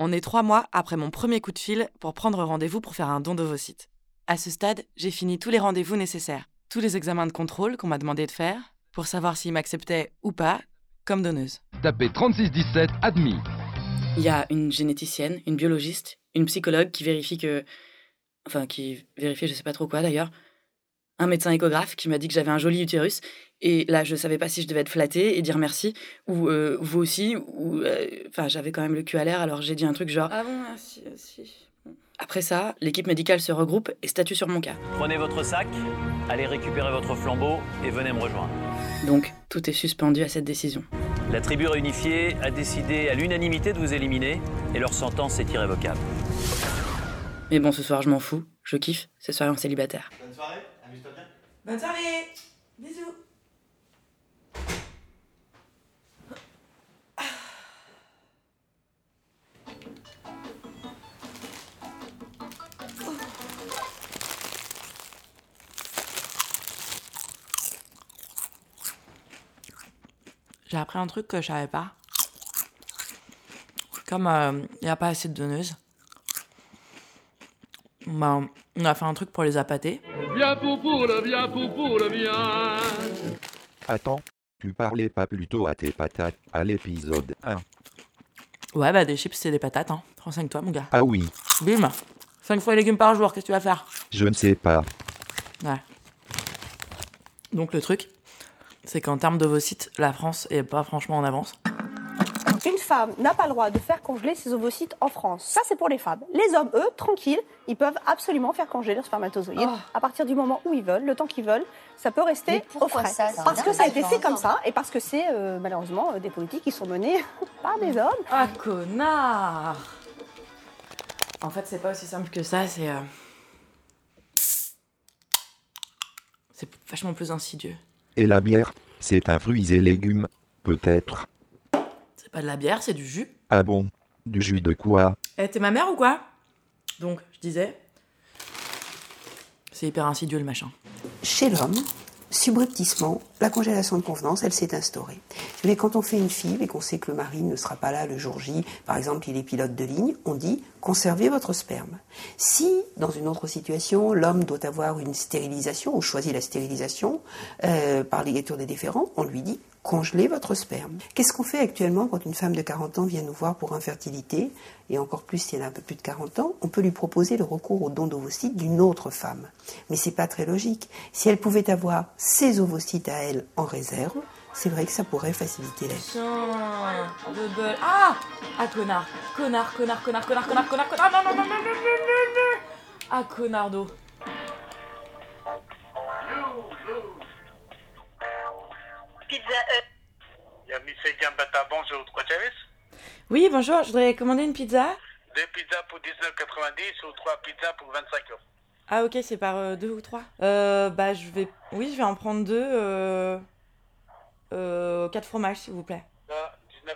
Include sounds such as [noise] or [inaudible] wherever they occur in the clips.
On est trois mois après mon premier coup de fil pour prendre rendez-vous pour faire un don d'ovocytes. À ce stade, j'ai fini tous les rendez-vous nécessaires, tous les examens de contrôle qu'on m'a demandé de faire, pour savoir s'ils m'acceptaient ou pas comme donneuse. Tapez 3617 admis. Il y a une généticienne, une biologiste, une psychologue qui vérifie que. Enfin, qui vérifie je sais pas trop quoi d'ailleurs. Un médecin échographe qui m'a dit que j'avais un joli utérus. Et là, je savais pas si je devais être flattée et dire merci, ou euh, vous aussi, ou. euh, Enfin, j'avais quand même le cul à l'air, alors j'ai dit un truc genre. Ah bon, merci, merci. Après ça, l'équipe médicale se regroupe et statue sur mon cas. Prenez votre sac, allez récupérer votre flambeau et venez me rejoindre. Donc, tout est suspendu à cette décision. La tribu réunifiée a décidé à l'unanimité de vous éliminer et leur sentence est irrévocable. Mais bon, ce soir, je m'en fous. Je kiffe. Ce soir, en célibataire. Bonne soirée. Bonne soirée. Bisous. J'ai appris un truc que je savais pas. Comme il n'y a pas assez de donneuses, ben, on a fait un truc pour les appâter. Viens poupoule, viens poupoule, viens. Attends, tu parlais pas plutôt à tes patates à l'épisode 1 Ouais, bah des chips, c'est des patates, hein. Renseigne-toi, mon gars. Ah oui, Bim 5 fois les légumes par jour, qu'est-ce que tu vas faire? Je ne sais pas. Ouais. Donc le truc, c'est qu'en termes d'ovocytes, la France est pas franchement en avance. Une femme n'a pas le droit de faire congeler ses ovocytes en France. Ça, c'est pour les femmes. Les hommes, eux, tranquilles, ils peuvent absolument faire congeler leurs spermatozoïdes à partir du moment où ils veulent, le temps qu'ils veulent. Ça peut rester au frais. ça Parce que ça a été fait comme ça et parce que c'est euh, malheureusement euh, des politiques qui sont menées [laughs] par des hommes. Ah, connard En fait, c'est pas aussi simple que ça, c'est. euh, C'est vachement plus insidieux. Et la bière, c'est un fruits et légumes, peut-être. C'est pas de la bière, c'est du jus. Ah bon Du jus de quoi? Eh, t'es ma mère ou quoi? Donc, je disais. C'est hyper insidieux le machin. Chez l'homme, subrepticement, la congélation de convenance, elle s'est instaurée. Voulez, quand on fait une fille et qu'on sait que le mari ne sera pas là le jour J, par exemple, il est pilote de ligne, on dit conservez votre sperme. Si, dans une autre situation, l'homme doit avoir une stérilisation ou choisit la stérilisation euh, par ligature des déférents, on lui dit congeler votre sperme. Qu'est-ce qu'on fait actuellement quand une femme de 40 ans vient nous voir pour infertilité, et encore plus si elle a un peu plus de 40 ans, on peut lui proposer le recours au don d'ovocytes d'une autre femme. Mais c'est pas très logique. Si elle pouvait avoir ses ovocytes à elle en réserve, c'est vrai que ça pourrait faciliter la vie. Ah Ah connard Connard, connard, connard, connard, connard, connard, connard, ah, non, non, non, non, non, non, non, Ah connardo Pizza Hut. Bienvenue chez Gambata, bonjour, quoi Chavis Oui, bonjour, je voudrais commander une pizza. Deux pizzas pour 19,90 ou trois pizzas pour 25 euros. Ah, ok, c'est par euh, deux ou trois Euh, bah, je vais... Oui, je vais en prendre deux, euh... Euh... Quatre fromages, s'il vous plaît. Là, 19,90.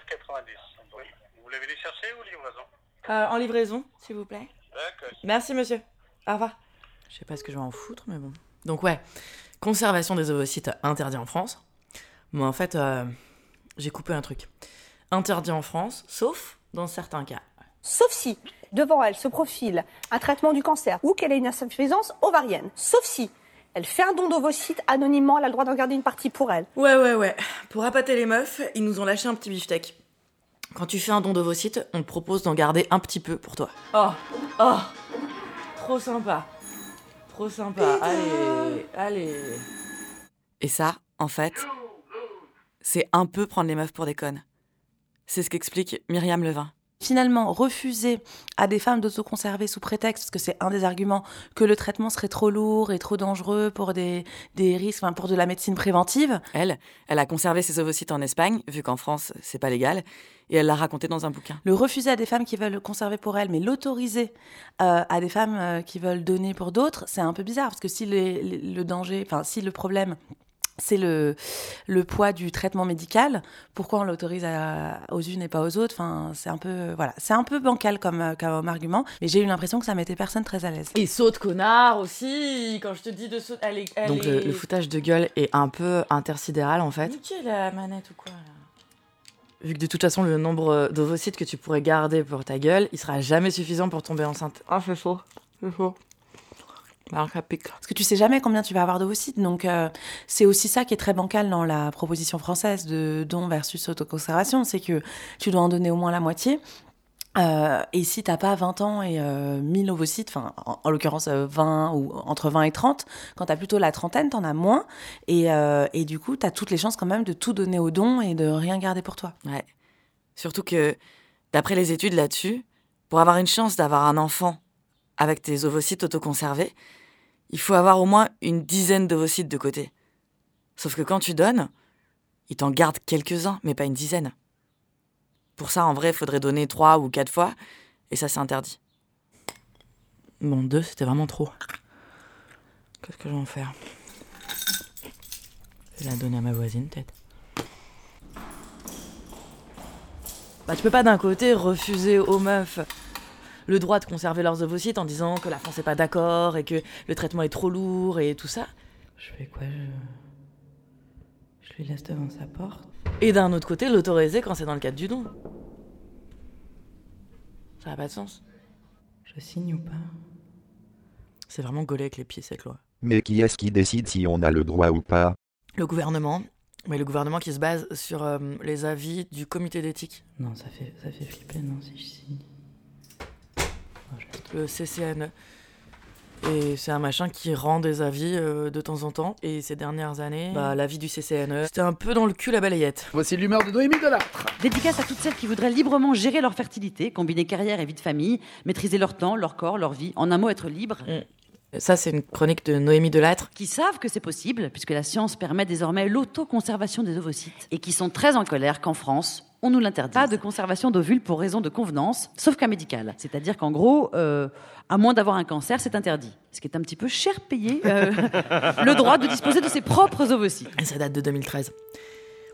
Oui. Vous voulez venir chercher ou livraison Euh, en livraison, s'il vous plaît. D'accord. Merci, monsieur. Au revoir. Je sais pas ce que je vais en foutre, mais bon. Donc, ouais, conservation des ovocytes interdit en France. Mais en fait, euh, j'ai coupé un truc. Interdit en France, sauf dans certains cas. Sauf si, devant elle se profile un traitement du cancer ou qu'elle a une insuffisance ovarienne. Sauf si elle fait un don d'ovocytes anonymement, elle a le droit d'en garder une partie pour elle. Ouais, ouais, ouais. Pour appâter les meufs, ils nous ont lâché un petit beefsteak. Quand tu fais un don d'ovocytes, on te propose d'en garder un petit peu pour toi. Oh, oh, trop sympa. Trop sympa. Allez, allez. Et ça, en fait, c'est un peu prendre les meufs pour des connes. C'est ce qu'explique Myriam Levin. Finalement, refuser à des femmes d'autoconserver sous prétexte, parce que c'est un des arguments, que le traitement serait trop lourd et trop dangereux pour des, des risques, enfin, pour de la médecine préventive. Elle, elle a conservé ses ovocytes en Espagne, vu qu'en France, c'est pas légal, et elle l'a raconté dans un bouquin. Le refuser à des femmes qui veulent le conserver pour elles, mais l'autoriser euh, à des femmes euh, qui veulent donner pour d'autres, c'est un peu bizarre, parce que si les- les- le danger, enfin, si le problème c'est le, le poids du traitement médical. Pourquoi on l'autorise aux unes et pas aux autres? Enfin, c'est un peu voilà, c'est un peu bancal comme, euh, comme argument. Mais j'ai eu l'impression que ça mettait personne très à l'aise. Et saute connard aussi, quand je te dis de sauter, elle est... elle Donc le- est- le foutage de gueule est un peu intersidéral en fait. Niquez la manette ou quoi là? Vu que de toute façon, le nombre d'ovocytes que tu pourrais garder pour ta gueule, il sera jamais suffisant pour tomber enceinte. Ah, c'est faux. C'est faux. Pique. Parce que tu sais jamais combien tu vas avoir d'ovocytes. Donc, euh, c'est aussi ça qui est très bancal dans la proposition française de don versus autoconservation. C'est que tu dois en donner au moins la moitié. Euh, et si t'as pas 20 ans et euh, 1000 ovocytes, enfin en, en l'occurrence euh, 20 ou entre 20 et 30, quand t'as plutôt la trentaine, t'en as moins. Et, euh, et du coup, t'as toutes les chances quand même de tout donner au don et de rien garder pour toi. Ouais. Surtout que, d'après les études là-dessus, pour avoir une chance d'avoir un enfant avec tes ovocytes autoconservés, il faut avoir au moins une dizaine d'ovocytes de côté. Sauf que quand tu donnes, ils t'en gardent quelques-uns, mais pas une dizaine. Pour ça, en vrai, il faudrait donner trois ou quatre fois, et ça, c'est interdit. Bon, deux, c'était vraiment trop. Qu'est-ce que je vais en faire? Je vais la donner à ma voisine, peut-être. Bah, tu peux pas d'un côté refuser aux meufs le droit de conserver leurs ovocytes en disant que la France n'est pas d'accord et que le traitement est trop lourd et tout ça. Je fais quoi je... je lui laisse devant sa porte. Et d'un autre côté, l'autoriser quand c'est dans le cadre du don. Ça n'a pas de sens. Je signe ou pas? C'est vraiment gaulé avec les pieds cette loi. Mais qui est-ce qui décide si on a le droit ou pas? Le gouvernement. Mais le gouvernement qui se base sur euh, les avis du comité d'éthique. Non, ça fait, ça fait flipper, non, si je signe. Le CCNE. Et c'est un machin qui rend des avis euh, de temps en temps. Et ces dernières années, bah, l'avis du CCNE, c'était un peu dans le cul la balayette. Voici l'humeur de Noémie Delattre. Dédicace à toutes celles qui voudraient librement gérer leur fertilité, combiner carrière et vie de famille, maîtriser leur temps, leur corps, leur vie, en un mot être libre. Ça, c'est une chronique de Noémie Delattre. Qui savent que c'est possible, puisque la science permet désormais l'autoconservation des ovocytes. Et qui sont très en colère qu'en France, on nous l'interdit. Pas de conservation d'ovules pour raison de convenance, sauf cas médical. C'est-à-dire qu'en gros, euh, à moins d'avoir un cancer, c'est interdit. Ce qui est un petit peu cher payé, euh, [laughs] le droit de disposer de ses propres ovocytes. Et ça date de 2013.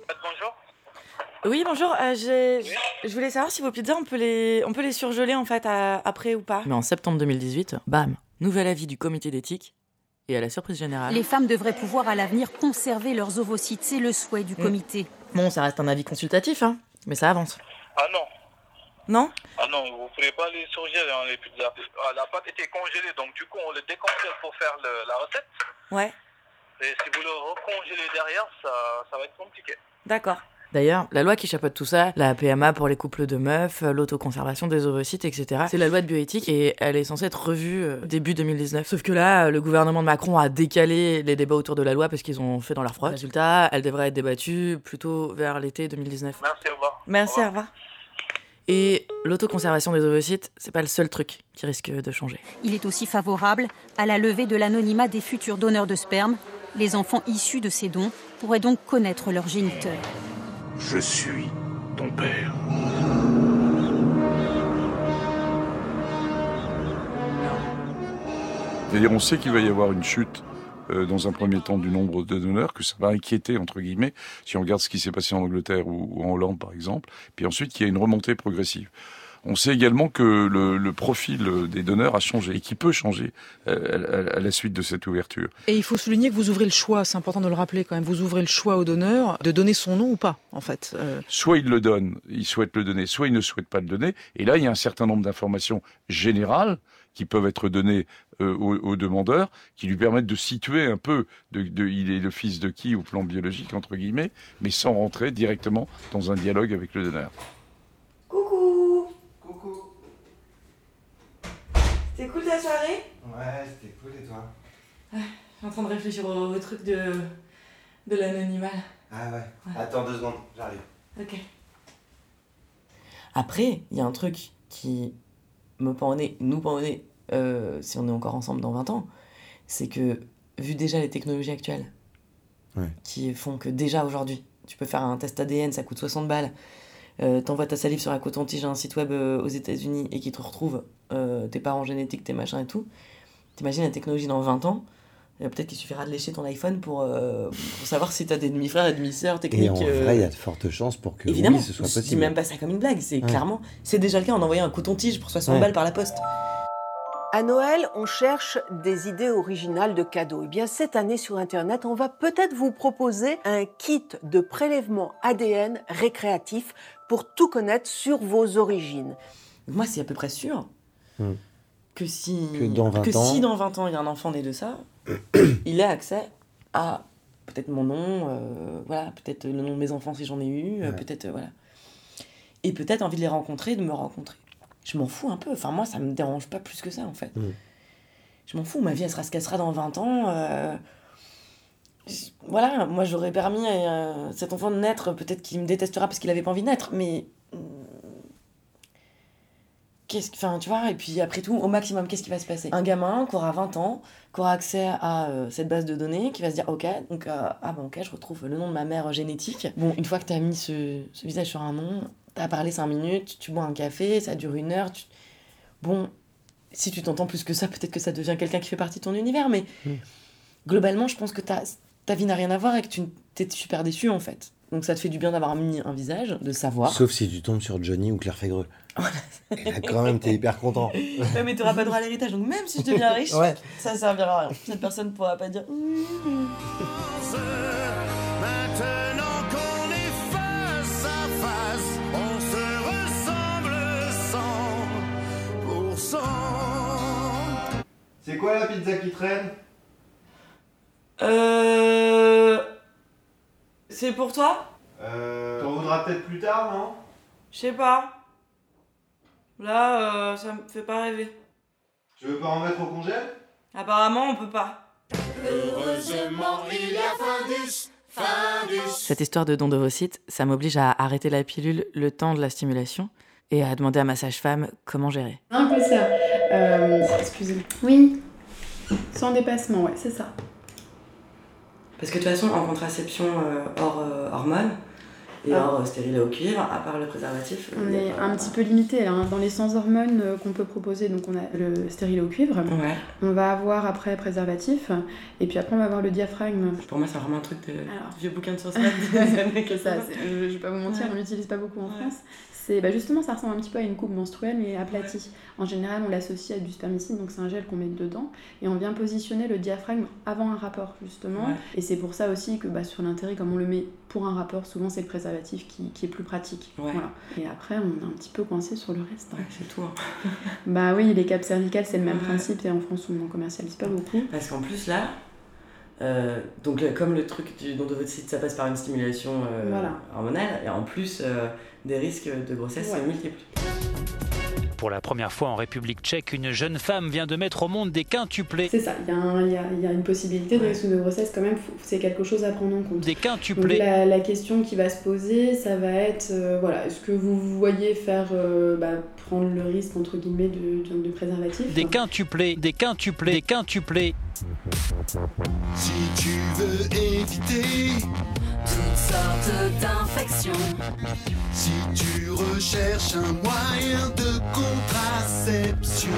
Bonjour. Oui, bonjour. euh, je voulais savoir si vos pizzas, on peut les, on peut les surgeler en fait à- après ou pas? Mais en septembre 2018, bam, nouvel avis du comité d'éthique. Et à la surprise générale. Les femmes devraient pouvoir à l'avenir conserver leurs ovocytes. C'est le souhait du comité. Bon, ça reste un avis consultatif, hein, mais ça avance. Ah non. Non? Ah non, vous ne pouvez pas les surgeler, hein, les pizzas. Ah, la pâte était congelée, donc du coup, on le décongèle pour faire le- la recette. Ouais, Et si vous le recongélez derrière, ça, ça va être compliqué. d'accord. D'ailleurs, la loi qui chapeaute tout ça, la PMA pour les couples de meufs, l'autoconservation des ovocytes, etc., c'est la loi de bioéthique et elle est censée être revue euh, début 2019. Sauf que là, euh, le gouvernement de Macron a décalé les débats autour de la loi parce qu'ils ont fait dans leur froid. Résultat, elle devrait être débattue plutôt vers l'été 2019. Merci, au revoir. Merci, au revoir. Et l'autoconservation des ovocytes, c'est pas le seul truc qui risque de changer. Il est aussi favorable à la levée de l'anonymat des futurs donneurs de sperme. Les enfants issus de ces dons pourraient donc connaître leur géniteur. Je suis ton père. C'est-à-dire, on sait qu'il va y avoir une chute euh, dans un premier temps du nombre de donneurs, que ça va inquiéter, entre guillemets, si on regarde ce qui s'est passé en Angleterre ou, ou en Hollande, par exemple, puis ensuite qu'il y a une remontée progressive. On sait également que le, le profil des donneurs a changé et qui peut changer euh, à, à- à la suite de cette ouverture. Et il faut souligner que vous ouvrez le choix, c'est important de le rappeler quand même, vous ouvrez le choix au donneur de donner son nom ou pas, en fait. Euh, Soit il le donne, il souhaite le donner, soit il ne souhaite pas le donner. Et là, il y a un certain nombre d'informations générales qui peuvent être données euh, aux demandeurs, qui lui permettent de situer un peu de, de- il est le fils de qui au plan biologique, entre guillemets, mais sans rentrer directement dans un dialogue avec le donneur. Coucou Coucou C'était cool ta soirée? Ouais, c'était cool et toi? Je suis en train de réfléchir au, au truc de, de l'anonymat. Ah ouais. Attends deux secondes, j'arrive. Ok. Après, il y a un truc qui me pend au nez, nous pend au nez, euh, si on est encore ensemble dans 20 ans, c'est que, vu déjà les technologies actuelles, Ouais. qui font que déjà aujourd'hui, tu peux faire un test ADN, ça coûte 60 balles, euh, t'envoies ta salive sur un coton-tige à un site web euh, aux États-Unis et qui te retrouve euh, tes parents génétiques, tes machins et tout, t'imagines la technologie dans 20 ans Peut-être qu'il suffira de lécher ton iPhone pour, euh, pour savoir si t'as des demi-frères et demi-sœurs techniques. Et en vrai, il y a de fortes chances pour que Évidemment, oui, ce soit je dis possible. même pas ça comme une blague, c'est Ouais. clairement, c'est déjà le cas en envoyant un coton-tige pour 60 Ouais. balles par la poste. À Noël, on cherche des idées originales de cadeaux. Eh bien, cette année sur Internet, on va peut-être vous proposer un kit de prélèvement ADN récréatif pour tout connaître sur vos origines. Moi, c'est à peu près sûr Hmm. que si Que dans 20 que ans- si dans 20 ans il y a un enfant né de ça, [coughs] il a accès à peut-être mon nom, euh, voilà, peut-être le nom de mes enfants si j'en ai eu, euh, Ouais. peut-être euh, voilà. Et peut-être envie de les rencontrer, de me rencontrer. Je m'en fous un peu. Enfin moi ça me dérange pas plus que ça en fait. Mm. Je m'en fous, ma vie elle sera ce qu'elle sera dans 20 ans. euh, Voilà, moi j'aurais permis à euh, cet enfant de naître, peut-être qu'il me détestera parce qu'il avait pas envie de naître, mais qu'est-ce que- enfin tu vois et puis après tout au maximum qu'est-ce qui va se passer? Un gamin qui aura 20 ans qui aura accès à euh, cette base de données qui va se dire ok donc euh, ah bon ok je retrouve le nom de ma mère génétique. Bon une fois que tu as mis ce, ce visage sur un nom t'as parlé 5 minutes tu bois un café ça dure une heure tu... bon si tu t'entends plus que ça peut-être que ça devient quelqu'un qui fait partie de ton univers mais globalement je pense que ta, ta vie n'a rien à voir et que tu t'es super déçu en fait donc ça te fait du bien d'avoir mis un visage de savoir Sauf si tu tombes sur Johnny ou Claire Fégreux. Et là, quand même, t'es hyper content. [laughs] Ouais, mais t'auras pas droit à l'héritage, donc même si je deviens riche, Ouais. ça servira à rien. Cette personne pourra pas dire. Maintenant qu'on est face à face, on se ressemble 100%. C'est quoi la pizza qui traîne? Euh. C'est pour toi? Euh. T'en voudras peut-être plus tard, non? Je sais pas. Là, euh, ça me fait pas rêver. Tu veux pas en mettre au congé? Apparemment, on peut pas. Heureusement, il y a Findus, Findus. Cette histoire de don d'ovocytes, ça m'oblige à arrêter la pilule le temps de la stimulation et à demander à ma sage-femme comment gérer. Un peu ça. Euh, excusez. Oui. Sans dépassement, ouais, c'est ça. Parce que de toute façon, en contraception euh, hors euh, hormones et Ah. hors euh, stérilet au cuivre, à part le préservatif, On est un petit peu limité hein. dans les sans hormones qu'on peut proposer. Donc on a le stérilet au cuivre. Ouais. On va avoir après préservatif. Et puis après on va avoir le diaphragme. Pour moi, c'est vraiment un truc de Alors. vieux bouquin de sciences [laughs] des années ça, 80. c'est- je, je vais pas vous mentir, Ouais. on l'utilise pas beaucoup en France. C'est bah, justement ça ressemble un petit peu à une coupe menstruelle mais aplatie. En général, on l'associe à du spermicide, donc c'est un gel qu'on met dedans et on vient positionner le diaphragme avant un rapport justement. Ouais. Et c'est pour ça aussi que bah, sur l'intérêt, comme on le met pour un rapport, souvent c'est le préservatif qui, qui est plus pratique. Ouais. Voilà. Et après, on est un petit peu coincé sur le reste. hein. c'est tout. hein. Bah oui, les capes cervicales, c'est le même principe et en France, on n'en commercialise pas beaucoup. Parce qu'en plus, là, euh, donc le- comme le truc du don d'ovocytes, ça passe par une stimulation euh, Voilà. hormonale, et en plus, euh, des risques de grossesse Ouais. se multiplient. Pour la première fois en République tchèque, une jeune femme vient de mettre au monde des quintuplés. C'est ça, il y, a y y une possibilité de risque de grossesse quand même, c'est quelque chose à prendre en compte. Des Donc quintuplés. la, la question qui va se poser, ça va être, euh, voilà, est-ce que vous vous voyez faire, euh, bah, prendre le risque entre guillemets de, de, de préservatif Des quintuplés, des quintuplés, des quintuplés. Si tu veux éviter toutes sortes d'infections, si tu recherches un moyen de contraception,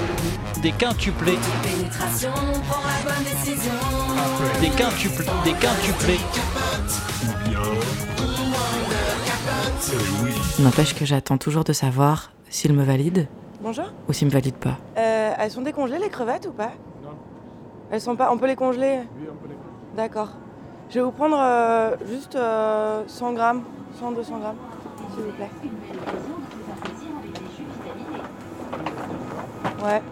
Des quintuplés, pénétration, prends la bonne décision. des quintuplés, des quintuplés. N'empêche que j'attends toujours de savoir s'il me valide Bonjour. ou s'il me valide pas. Euh, elles sont décongelées les crevettes ou pas? Non. Elles sont pas. On peut les congeler? Oui, on peut les congeler. D'accord. Je vais vous prendre euh, juste euh, 100 grammes, 100, 200 grammes, s'il vous plaît. Ouais.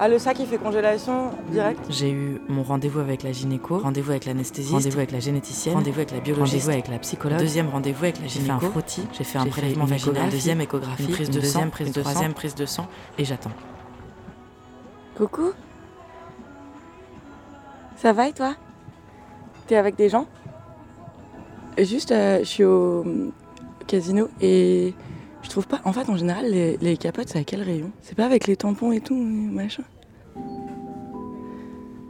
Ah, le sac il fait congélation direct J'ai eu mon rendez-vous avec la gynéco, rendez-vous avec l'anesthésiste, rendez-vous avec la généticienne, rendez-vous avec la biologiste, rendez-vous avec la psychologue, deuxième rendez-vous avec la gynéco. J'ai fait un frottis, j'ai fait un prélèvement vaginal, deuxième échographie, une prise de deuxième prise de troisième prise de sang, et j'attends. Coucou Ça va et toi? T'es avec des gens? Juste, euh, je suis au hum, casino et je trouve pas. En fait, en général, les, capotes, c'est à quel rayon? C'est pas avec les tampons et tout, machin?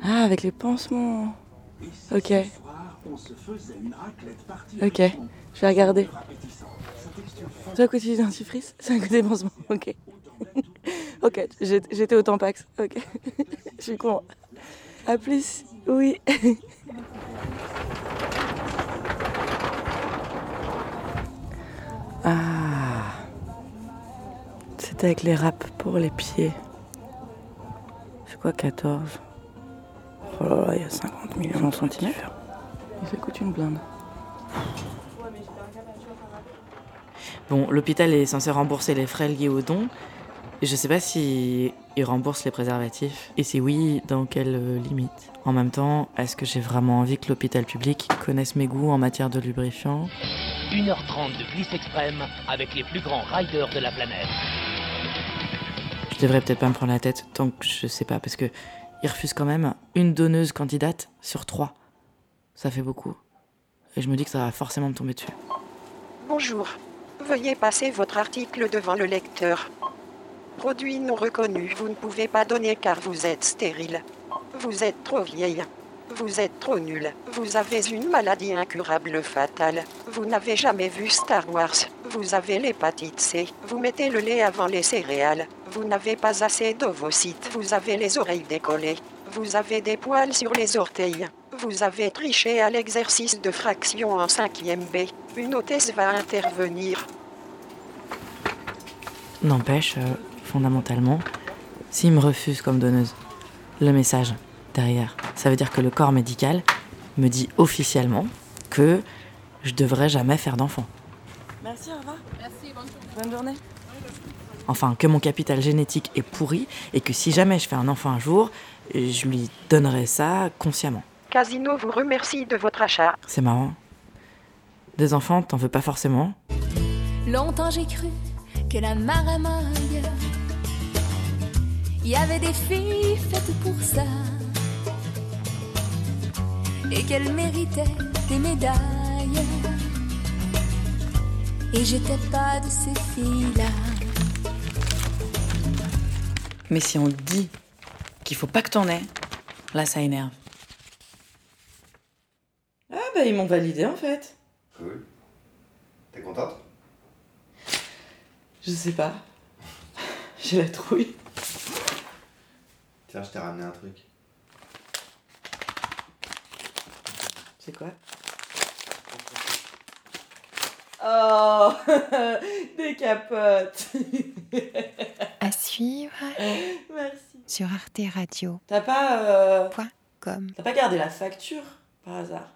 Ah, avec les pansements. Ok. Ok, je vais regarder. Toi, à côté dentifrice, c'est à côté des pansements. [laughs] Ok. ok, j'étais au Tampax. Ok. [laughs] je suis con. À plus. Oui. [laughs] ah. C'était avec les râpes pour les pieds. C'est quoi 14 Oh là là, il y a 50 millions de centimètres? Et ça coûte une blinde. Bon, l'hôpital est censé rembourser les frais liés au don. Et je sais pas si il rembourse les préservatifs. Et si oui, dans quelle euh, limite En même temps, est-ce que j'ai vraiment envie que l'hôpital public connaisse mes goûts en matière de lubrifiant? 1h30 de glisse extrême avec les plus grands riders de la planète. Je devrais peut-être pas me prendre la tête tant que je sais pas, parce que il refuse quand même une donneuse candidate sur trois. Ça fait beaucoup. Et je me dis que ça va forcément me tomber dessus. Bonjour. Veuillez passer votre article devant le lecteur. Produit non reconnu, vous ne pouvez pas donner car vous êtes stérile. Vous êtes trop vieille. Vous êtes trop nul. Vous avez une maladie incurable fatale. Vous n'avez jamais vu Star Wars. Vous avez l'hépatite C. Vous mettez le lait avant les céréales. Vous n'avez pas assez d'ovocytes. Vous avez les oreilles décollées. Vous avez des poils sur les orteils. Vous avez triché à l'exercice de fraction en 5e B. Une hôtesse va intervenir. N'empêche, euh, fondamentalement, s'il me refuse comme donneuse, le message derrière, ça veut dire que le corps médical me dit officiellement que je devrais jamais faire d'enfant. Merci, au revoir. Merci, bonne journée. Enfin, que mon capital génétique est pourri et que si jamais je fais un enfant un jour, je lui donnerai ça consciemment. Casino vous remercie de votre achat. C'est marrant. Des enfants, t'en veux pas forcément? Longtemps j'ai cru que la maramaille, il y avait des filles faites pour ça. Et qu'elles méritaient des médailles. Et j'étais pas de ces filles-là. Mais si on dit qu'il faut pas que t'en aies, là ça énerve. Ah bah ils m'ont validé en fait. Cool. T'es contente? Je sais pas. [laughs] J'ai la trouille. Tiens, je t'ai ramené un truc. C'est quoi? Oh [laughs] Des capotes À suivre Merci. sur Arte Radio. T'as pas. euh, Point com. T'as pas gardé la facture par hasard?